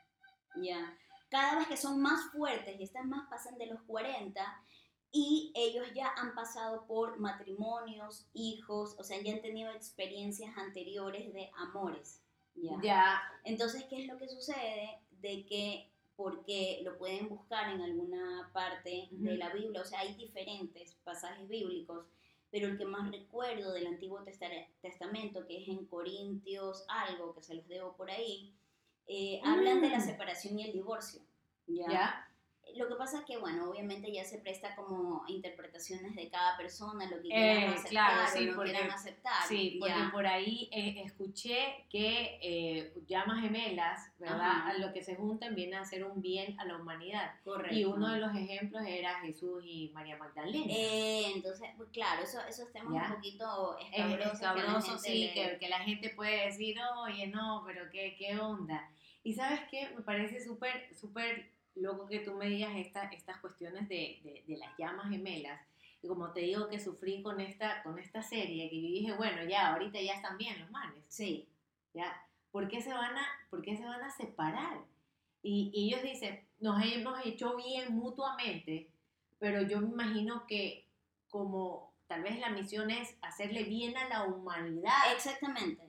¿ya? Cada vez que son más fuertes y están más pasan de los 40 y ellos ya han pasado por matrimonios, hijos, o sea, ya han tenido experiencias anteriores de amores, ¿ya? ya. Entonces, ¿qué es lo que sucede? De que porque lo pueden buscar en alguna parte de la Biblia, o sea, hay diferentes pasajes bíblicos pero el que más recuerdo del Antiguo Testamento, que es en Corintios algo, que se los debo por ahí, eh, hablan de la mm. separación y el divorcio. ¿ya? Lo que pasa es que, bueno, obviamente ya se presta como interpretaciones de cada persona, lo que quieran eh, aceptar o no quieran aceptar. Sí, porque por ahí eh, escuché que eh, llamas gemelas, ¿verdad? A lo que se juntan viene a hacer un bien a la humanidad. Correcto. Y uno de los ejemplos era Jesús y María Magdalena. entonces, pues, claro, eso, eso es un poquito escabroso. que sí, que, que, la gente puede decir, oye, no, pero qué, qué onda. Y sabes qué, me parece súper, súper loco que tú me digas esta, estas cuestiones de, de, las llamas gemelas. Y como te digo que sufrí con esta, con esta serie, que yo dije, bueno, ya, ahorita ya están bien los manes. Sí. ¿Ya? ¿Por qué se van a, por qué se van a separar? Y, y ellos dicen, nos hemos hecho bien mutuamente, pero yo me imagino que como tal vez la misión es hacerle bien a la humanidad. Exactamente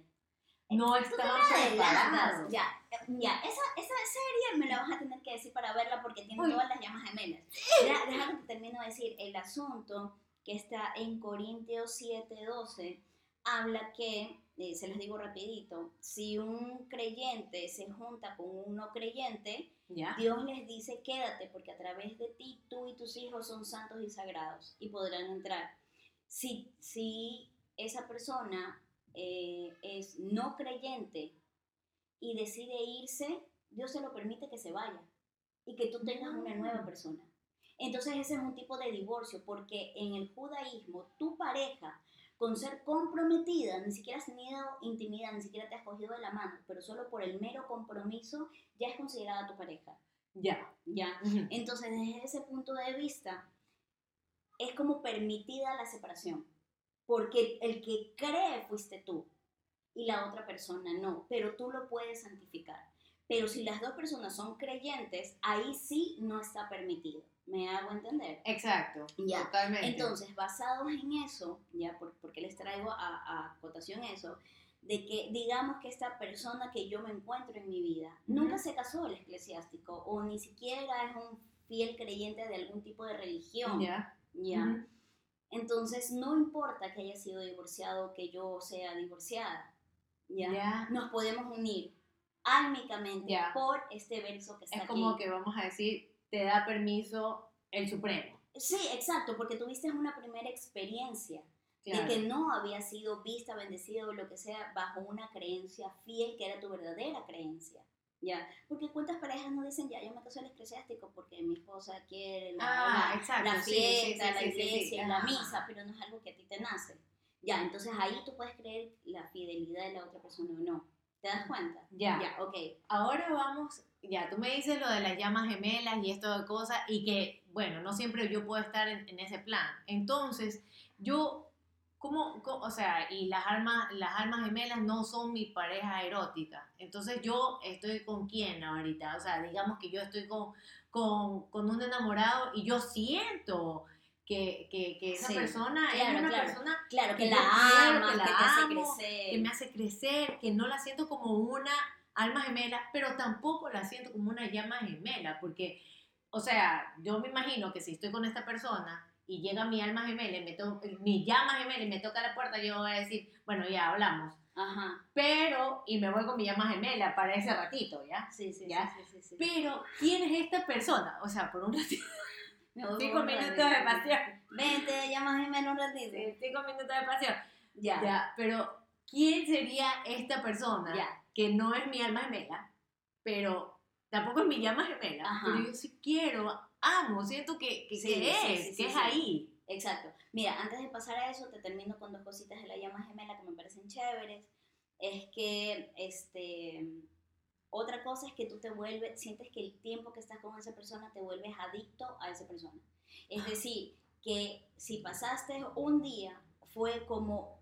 no estaban preparados. Ya, ya, esa, esa serie me la vas a tener que decir para verla porque tiene todas las llamas gemelas. Ya, déjame que te termino de decir, el asunto que está en Corintios 7:12 habla que, eh, se les digo rapidito, si un creyente se junta con un no creyente, Dios les dice, quédate porque a través de ti tú y tus hijos son santos y sagrados y podrán entrar. Si, si esa persona eh, es no creyente y decide irse, Dios se lo permite que se vaya y que tú tengas una nueva persona. Entonces ese es un tipo de divorcio, porque en el judaísmo tu pareja, con ser comprometida, ni siquiera has tenido intimidad, ni siquiera te has cogido de la mano, pero solo por el mero compromiso ya es considerada tu pareja. Ya. Ya. Entonces desde ese punto de vista, es como permitida la separación porque el que cree fuiste tú y la otra persona no, pero tú lo puedes santificar. Pero si las dos personas son creyentes, ahí sí no está permitido. ¿Me hago entender? Exacto. Ya. Totalmente. Entonces, basados en eso, ya, porque les traigo a, a cotación eso, de que digamos que esta persona que yo me encuentro en mi vida nunca se casó el eclesiástico o ni siquiera es un fiel creyente de algún tipo de religión. Ya. Ya. Entonces, no importa que haya sido divorciado o que yo sea divorciada. Ya. Nos podemos unir álmicamente por este verso que está aquí. Es como que vamos a decir, te da permiso el Supremo. Sí, exacto, porque tuviste una primera experiencia de que no había sido vista, bendecida o lo que sea bajo una creencia fiel que era tu verdadera creencia. ¿Ya? Porque cuántas parejas no dicen, ya, yo me caso el eclesiástico porque mi esposa quiere la, ah, la, fiesta, la iglesia, la misa, pero no es algo que a ti te nace. Ya, entonces ahí tú puedes creer la fidelidad de la otra persona o no. ¿Te das cuenta? Ya. Ya, ok. Ahora vamos, ya, tú me dices lo de las llamas gemelas y esto de cosas, y que, bueno, no siempre yo puedo estar en, en ese plan. Entonces, yo ¿Cómo, o sea, y las almas, las almas gemelas no son mi pareja erótica. Entonces yo estoy con quién ahorita. O sea, digamos que yo estoy con, con, con un enamorado y yo siento que, que, que esa persona es una persona claro, que, la ama, que, la hace crecer. que me hace crecer, que no la siento como una alma gemela, pero tampoco la siento como una llama gemela, porque, o sea, yo me imagino que si estoy con esta persona y llega mi alma gemela, y me mi llama gemela y me toca la puerta, yo voy a decir, bueno, ya hablamos. Ajá. Pero, y me voy con mi llama gemela para ese ratito, ¿ya? Sí, sí, ¿Ya? sí, sí, Pero, ¿quién es esta persona? O sea, por un ratito. Cinco minutos de pasión. Vente, llama gemela un ratito. cinco minutos de pasión. Ya. ya. Pero, ¿quién sería esta persona ya. que no es mi alma gemela, pero tampoco es mi llama gemela, Ajá. pero yo sí quiero amo, siento que, que, es, que es ahí. Exacto. Mira, antes de pasar a eso, te termino con dos cositas de la llama gemela que me parecen chéveres. Es que, este, otra cosa es que tú te vuelves, sientes que el tiempo que estás con esa persona te vuelves adicto a esa persona. Es decir, que si pasaste un día, fue como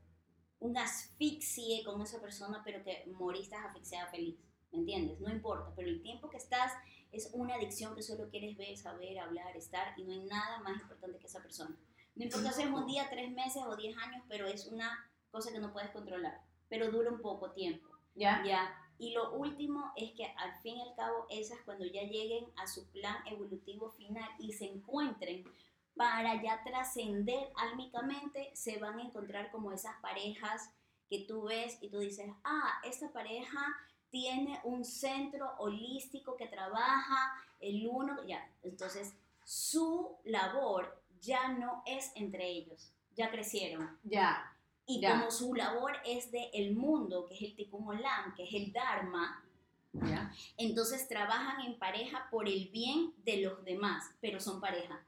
un asfixie con esa persona, pero que moriste asfixiada feliz. ¿Me entiendes? No importa, pero el tiempo que estás es una adicción que solo quieres ver, saber, hablar, estar y no hay nada más importante que esa persona. No importa si es un día, tres meses o diez años, pero es una cosa que no puedes controlar, pero dura un poco tiempo. Ya. Ya. Y lo último es que al fin y al cabo esas cuando ya lleguen a su plan evolutivo final y se encuentren para ya trascender álmicamente, se van a encontrar como esas parejas que tú ves y tú dices, ah, esta pareja tiene un centro holístico que trabaja el uno, ya, entonces su labor ya no es entre ellos, ya crecieron. Ya. Y como su labor es de el mundo, que es el Tikkun Olam, que es el Dharma, ¿ya? entonces trabajan en pareja por el bien de los demás, pero son pareja.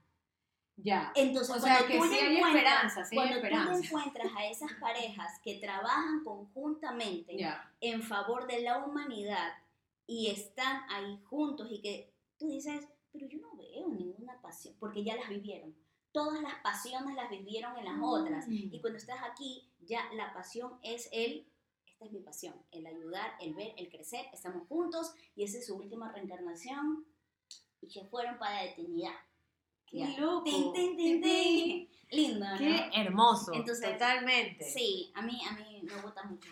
Ya. Entonces, o cuando, tú, encuentras, cuando tú encuentras a esas parejas que trabajan conjuntamente en favor de la humanidad y están ahí juntos y que tú dices, pero yo no veo ninguna pasión, porque ya las vivieron. Todas las pasiones las vivieron en las mm. otras. Y cuando estás aquí, ya la pasión es el, esta es mi pasión, el ayudar, el ver, el crecer, estamos juntos y esa es su última reencarnación y se fueron para la eternidad. Qué loco. Lindo, Qué hermoso. totalmente. Sí, a mí, a mí me gusta mucho.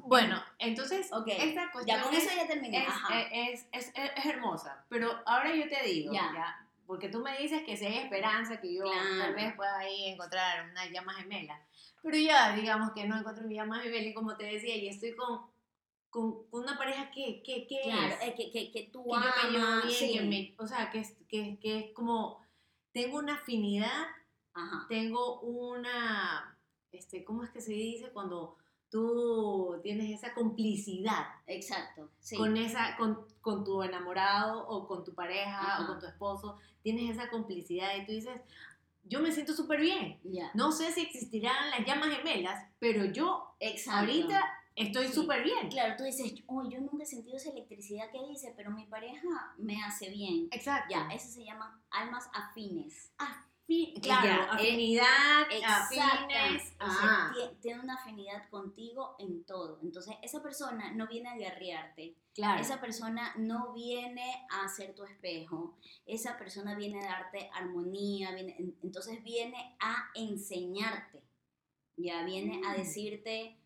Bueno, entonces, esta cuestión. Ya con eso ya terminé. Es, es, es, hermosa. Pero ahora yo te digo, ya. Porque tú me dices que si hay esperanza, que yo tal vez pueda ahí encontrar una llama gemela. Pero ya, digamos que no encuentro mi llama gemela y como te decía, y estoy con con, una pareja que, que, que claro, es, que, que, que tú que amas, bien, que o sea, que, que, que es como, tengo una afinidad, Ajá. tengo una, este, ¿cómo es que se dice? Cuando tú tienes esa complicidad. Exacto. Sí. Con, esa, con, con, tu enamorado o con tu pareja o con tu esposo, tienes esa complicidad y tú dices, yo me siento súper bien. No sé si existirán las llamas gemelas, pero yo Exacto. ahorita estoy súper bien. Claro, tú dices, oh, yo nunca he sentido esa electricidad que dice, pero mi pareja me hace bien. Exacto. Ya, eso se llama almas afines. Claro, afinidad, afines. tiene una afinidad contigo en todo. Entonces, esa persona no viene a guerrearte. Claro. Esa persona no viene a ser tu espejo. Esa persona viene a darte armonía. Viene, entonces, viene a enseñarte. Ya, viene a mm. decirte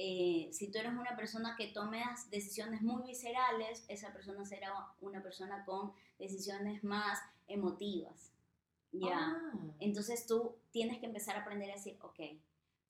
eh, si tú eres una persona que tomas decisiones muy viscerales, esa persona será una persona con decisiones más emotivas. Ya. Ah. Entonces tú tienes que empezar a aprender a decir, ok,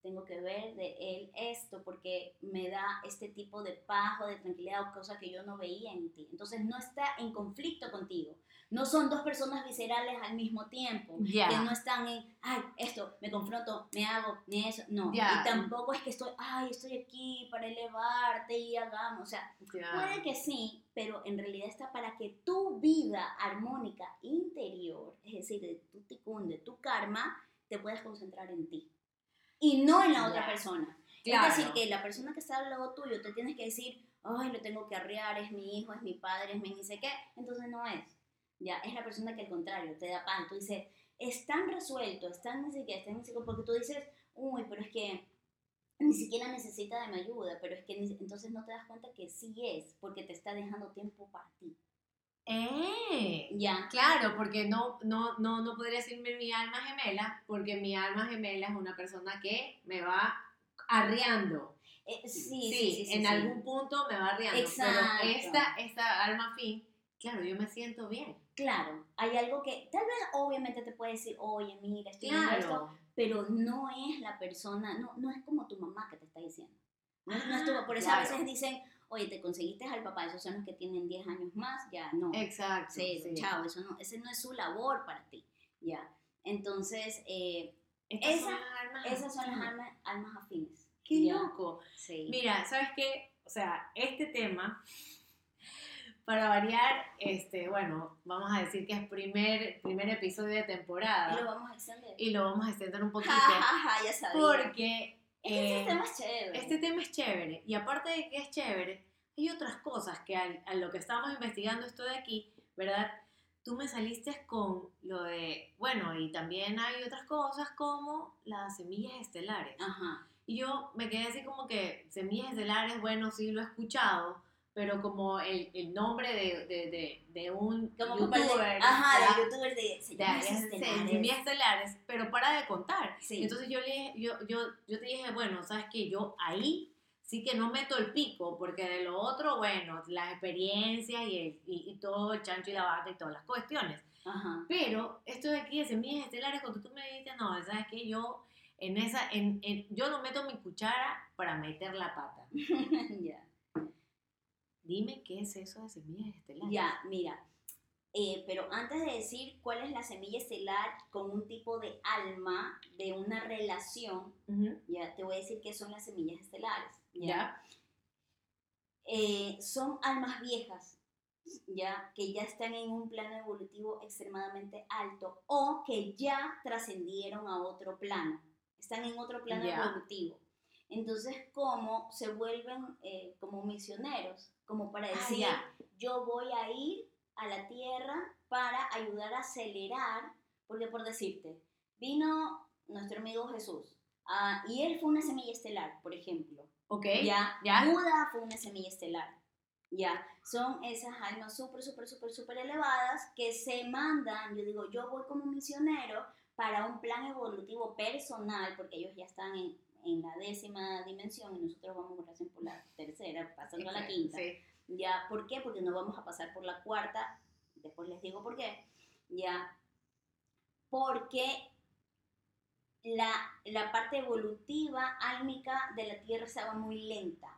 tengo que ver de él esto porque me da este tipo de paz o de tranquilidad o cosa que yo no veía en ti. Entonces no está en conflicto contigo. No son dos personas viscerales al mismo tiempo, que no están en, ay, esto, me confronto, me hago, ni eso, no. Y tampoco es que estoy, ay, estoy aquí para elevarte y hagamos. O sea, puede que sí, pero en realidad está para que tu vida armónica interior, es decir, de tu ticún, de tu karma, te puedas concentrar en ti y no en la otra persona. Es decir, que la persona que está al lado tuyo te tienes que decir, ay, lo tengo que arrear, es mi hijo, es mi padre, es mi ni sé qué, entonces no es. Ya, es la persona que al contrario te da pan. Tú dices, es tan resuelto, es tan ni siquiera, está ni siquiera, porque tú dices, uy, pero es que ni siquiera necesita de mi ayuda, pero es que entonces no te das cuenta que sí es, porque te está dejando tiempo para ti. Eh, ya. Claro, porque no, no, no, no podría decirme mi alma gemela, porque mi alma gemela es una persona que me va arreando. Eh, sí, sí, sí, en algún punto me va arreando. Exacto. Pero esta, esta alma fin, claro, yo me siento bien. Claro, hay algo que tal vez obviamente te puede decir, oye, mira, estoy claro. esto, pero no es la persona, no, no es como tu mamá que te está diciendo. No, es por eso a veces dicen, oye, te conseguiste al papá, esos son los que tienen 10 años más, ya no. Exacto. Sí, chao, eso no, ese no es su labor para ti, ya. Entonces, eh, esas son las almas, almas afines. Qué loco. Sí. Mira, ¿sabes qué? O sea, este tema, para variar, este, bueno, vamos a decir que es primer, primer episodio de temporada. Y lo vamos a extender. Y lo vamos a extender un poquito. ya sabía. Porque este tema es chévere. Este tema es chévere. Y aparte de que es chévere, hay otras cosas que a, lo que estábamos investigando esto de aquí, ¿verdad? Tú me saliste con lo de, bueno, y también hay otras cosas como las semillas estelares. Ajá. Y yo me quedé así como que semillas estelares, bueno, sí lo he escuchado, pero como el, el nombre de, de, de, un como youtuber. ajá, de youtuber de semillas estelares. pero para de contar. Entonces yo, le, yo, yo, yo te dije, bueno, sabes que yo ahí sí que no meto el pico, porque de lo otro, bueno, las experiencias y, y, todo el chancho y la bata y todas las cuestiones. Ajá. Pero esto de aquí de semillas estelares, cuando tú me dijiste, no, sabes que yo en esa, en, en, yo no meto mi cuchara para meter la pata. ya. Dime qué es eso de semillas estelares. Ya, mira. Eh, pero antes de decir cuál es la semilla estelar con un tipo de alma, de una relación, ya te voy a decir qué son las semillas estelares. Ya. Eh, son almas viejas, ya, que ya están en un plano evolutivo extremadamente alto o que ya trascendieron a otro plano, están en otro plano evolutivo. Entonces, ¿cómo se vuelven eh, como misioneros? Como para ah, decir, yo voy a ir a la tierra para ayudar a acelerar, porque por decirte, vino nuestro amigo Jesús, ah, y él fue una semilla estelar, por ejemplo. Ok. Ya, ya. Buda fue una semilla estelar. Ya, son esas almas súper, súper, súper, súper elevadas que se mandan, yo digo, yo voy como misionero para un plan evolutivo personal, porque ellos ya están en, en la décima dimensión y nosotros vamos recién por la tercera, pasando a la quinta. Ya, ¿por qué? Porque no vamos a pasar por la cuarta, después les digo por qué. Ya, porque la, la parte evolutiva, álmica de la Tierra estaba muy lenta.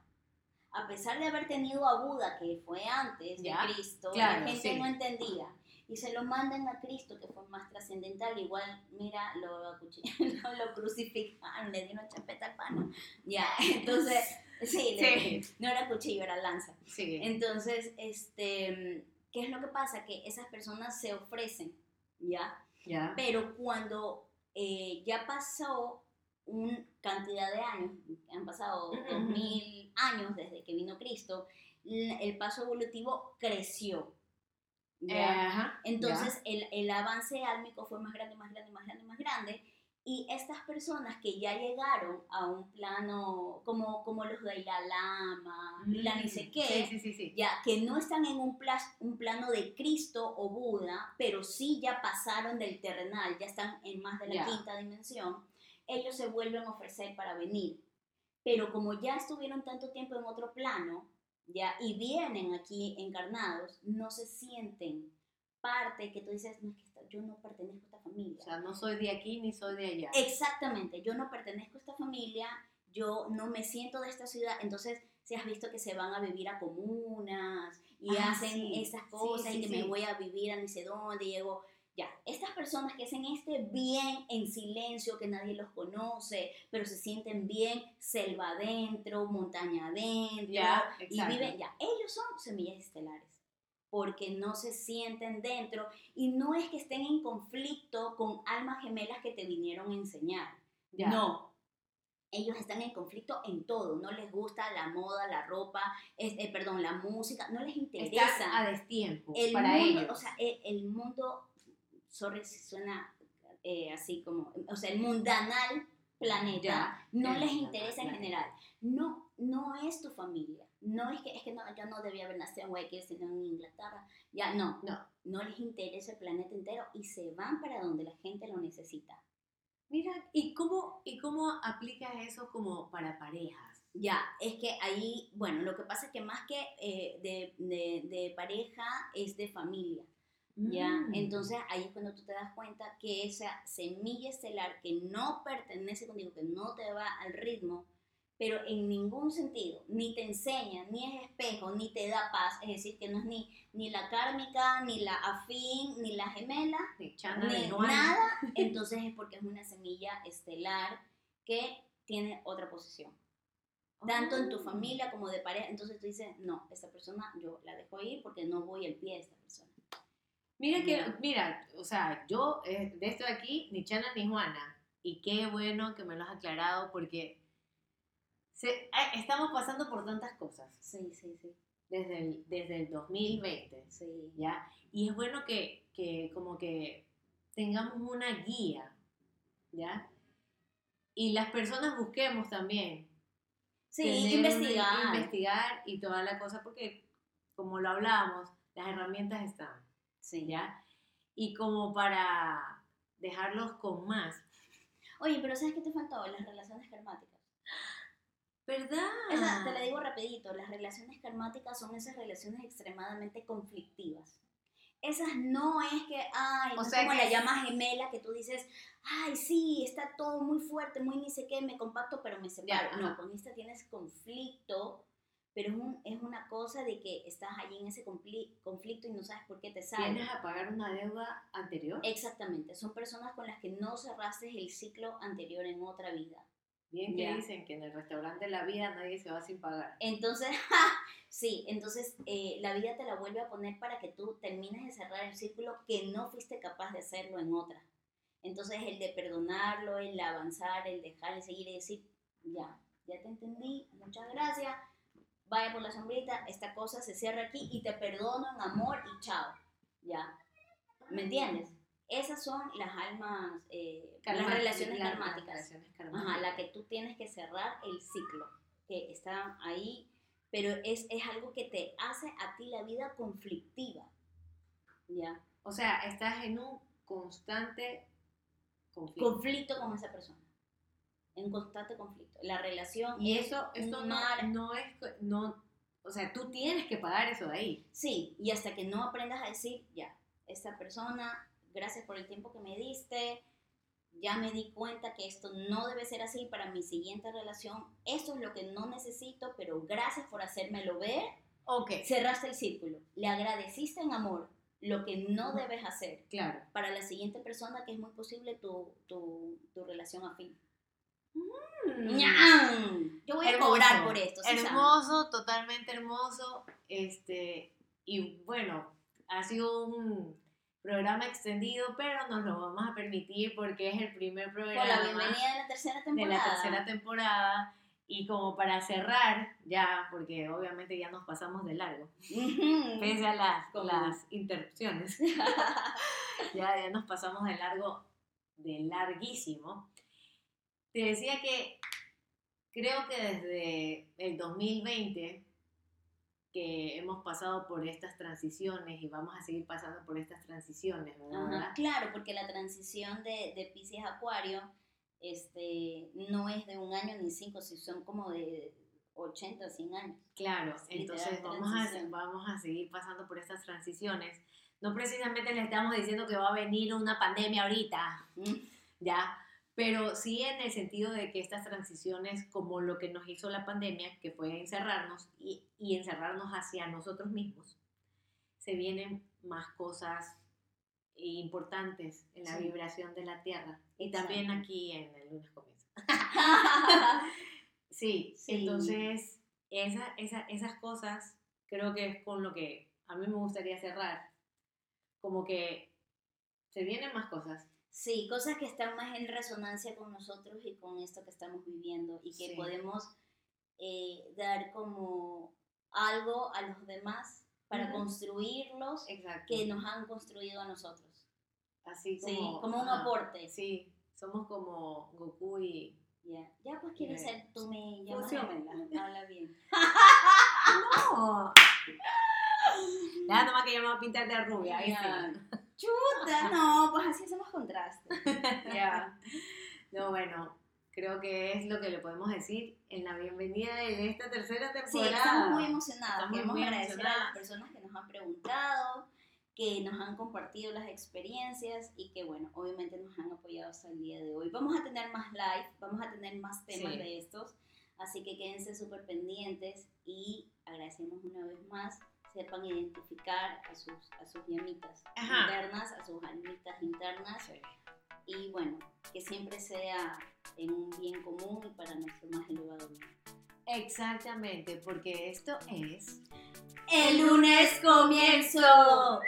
A pesar de haber tenido a Buda, que fue antes de Cristo, la gente no entendía y se lo mandan a Cristo, que fue más trascendental. Igual, mira, lo, lo, lo crucificaron, le dieron chapeta al pano. Ya, entonces, sí, no era cuchillo, era lanza. Sí. Entonces, este, ¿qué es lo que pasa? Que esas personas se ofrecen, ¿ya? Ya. Pero cuando eh, ya pasó una cantidad de años, han pasado dos mil años desde que vino Cristo, el paso evolutivo creció. Entonces El, el, avance álmico fue más grande, más grande, más grande, más grande. Y estas personas que ya llegaron a un plano como, como los de Lama, mm, la ni sé qué, ya que no están en un, un plano de Cristo o Buda, pero sí ya pasaron del terrenal, ya están en más de la quinta dimensión, ellos se vuelven a ofrecer para venir. pero como ya estuvieron tanto tiempo en otro plano, ya, y vienen aquí encarnados, no se sienten parte que tú dices, no, es que yo no pertenezco a esta familia. O sea, no soy de aquí ni soy de allá. Exactamente, yo no pertenezco a esta familia, yo no me siento de esta ciudad, entonces si has visto que se van a vivir a comunas y ah, hacen esas cosas y que me voy a vivir a ni sé dónde, llego, ya, estas personas que hacen este bien en silencio, que nadie los conoce, pero se sienten bien selva adentro, montaña adentro, y viven, ya, ellos son semillas estelares porque no se sienten dentro y no es que estén en conflicto con almas gemelas que te vinieron a enseñar. No. Ellos están en conflicto en todo, no les gusta la moda, la ropa, eh, perdón, la música, no les interesa. Están a destiempo para ellos. O sea, el, mundo, sorry si suena eh, así como, o sea, el mundanal planeta no les interesa en general. No, no es tu familia no es que, es que no, yo no debía haber nacido en Guayaquil, sino en Inglaterra. Ya, no, no, no les interesa el planeta entero y se van para donde la gente lo necesita. Mira, ¿y cómo, y cómo aplicas eso como para parejas? Ya, es que ahí, bueno, lo que pasa es que más que eh, de, de, de, pareja es de familia. ¿Ya? Mm. Entonces ahí es cuando tú te das cuenta que esa semilla estelar que no pertenece contigo, que no te va al ritmo, pero en ningún sentido, ni te enseña, ni es espejo, ni te da paz, es decir, que no es ni, ni la kármica, ni la afín, ni la gemela, ni, nada, entonces es porque es una semilla estelar que tiene otra posición. Tanto en tu oh. familia como de pareja, entonces tú dices, no, esta persona yo la dejo ir porque no voy al pie de esta persona. Mira que, mira, o sea, yo eh, de esto de aquí, ni Chana ni Juana, y qué bueno que me lo has aclarado porque estamos pasando por tantas cosas. Sí, sí, sí. Desde el, desde el 2020. Sí. ¿Ya? Y es bueno que, que como que tengamos una guía, ¿ya? Y las personas busquemos también. Sí, investigar. investigar y toda la cosa, porque como lo hablábamos, las herramientas están. Sí. ¿Ya? Y como para dejarlos con más. Oye, pero ¿sabes qué te faltó? Las relaciones karmáticas. ¿Verdad? te lo digo rapidito, las relaciones karmáticas son esas relaciones extremadamente conflictivas. Esas no es que, ay, o sea como la llama gemela que tú dices, ay, sí, está todo muy fuerte, muy ni sé qué, me compacto, pero me separo. no, con esta tienes conflicto, pero es, un, es una cosa de que estás ahí en ese conflicto y no sabes por qué te sale. ¿Tienes a pagar una deuda anterior? Exactamente, son personas con las que no cerraste el ciclo anterior en otra vida. Bien que dicen que en el restaurante La Vida nadie se va sin pagar. Entonces, sí, entonces eh, la vida te la vuelve a poner para que tú termines de cerrar el círculo que no fuiste capaz de hacerlo en otra. Entonces, el de perdonarlo, el de avanzar, el dejar, el seguir y decir, ya, ya te entendí, muchas gracias, vaya por la sombrita, esta cosa se cierra aquí y te perdono en amor y chao, ya. ¿Me entiendes? Esas son las almas, eh, las relaciones karmáticas. Ajá, la que tú tienes que cerrar el ciclo, que está ahí, pero es, es algo que te hace a ti la vida conflictiva. ¿Ya? O sea, estás en un constante conflicto, conflicto con esa persona. En constante conflicto. La relación. Y eso, esto no, no es. No, o sea, tú tienes que pagar eso de ahí. Sí, y hasta que no aprendas a decir, ya, esta persona gracias por el tiempo que me diste, ya me di cuenta que esto no debe ser así para mi siguiente relación, esto es lo que no necesito, pero gracias por hacérmelo ver. Ok. Cerraste el círculo, le agradeciste en amor lo que no debes hacer. Claro. Para la siguiente persona que es muy posible tu, tu, tu relación afín. Mm. Yo voy a cobrar por esto. hermoso, totalmente hermoso. Este, y bueno, ha sido un programa extendido, pero nos lo vamos a permitir porque es el primer programa. Con la bienvenida de la tercera temporada. De la tercera temporada. Y como para cerrar, ya, porque obviamente ya nos pasamos de largo, pese a las, las interrupciones, ya, ya nos pasamos de largo, de larguísimo. Te decía que creo que desde el 2020 que hemos pasado por estas transiciones y vamos a seguir pasando por estas transiciones, ¿verdad? claro, porque la transición de, de Pisces a Acuario este, no es de un año ni cinco, si son como de 80, 100 años. Claro, entonces vamos a, vamos a seguir pasando por estas transiciones. No precisamente le estamos diciendo que va a venir una pandemia ahorita, ¿ya? Pero sí en el sentido de que estas transiciones, como lo que nos hizo la pandemia, que fue encerrarnos y, y encerrarnos hacia nosotros mismos, se vienen más cosas importantes en la vibración de la Tierra. Y también aquí en el lunes comienza. sí, entonces esa, esa, esas cosas creo que es con lo que a mí me gustaría cerrar. Como que se vienen más cosas. Sí, cosas que están más en resonancia con nosotros y con esto que estamos viviendo y que podemos eh, dar como algo a los demás para construirlos que nos han construido a nosotros. Así como, sí, como un aporte. Sí, somos como Goku y... Ya, ya pues quieres ser tú me llamas habla bien. no. Ya nomás que llamaba a pintar de rubia, ahí Chuta, no, pues así hacemos contraste. Ya. No, bueno, creo que es lo que le podemos decir en la bienvenida de esta tercera temporada. Sí, estamos muy emocionados. Queremos agradecer a las personas que nos han preguntado, que nos han compartido las experiencias y que, bueno, obviamente nos han apoyado hasta el día de hoy. Vamos a tener más live, vamos a tener más temas de estos, así que quédense súper pendientes y agradecemos una vez más sepan identificar a sus, a sus llamitas internas, a sus almitas internas. Y bueno, que siempre sea en un bien común y para nuestro más elevado bien. Exactamente, porque esto es... El lunes comienzo.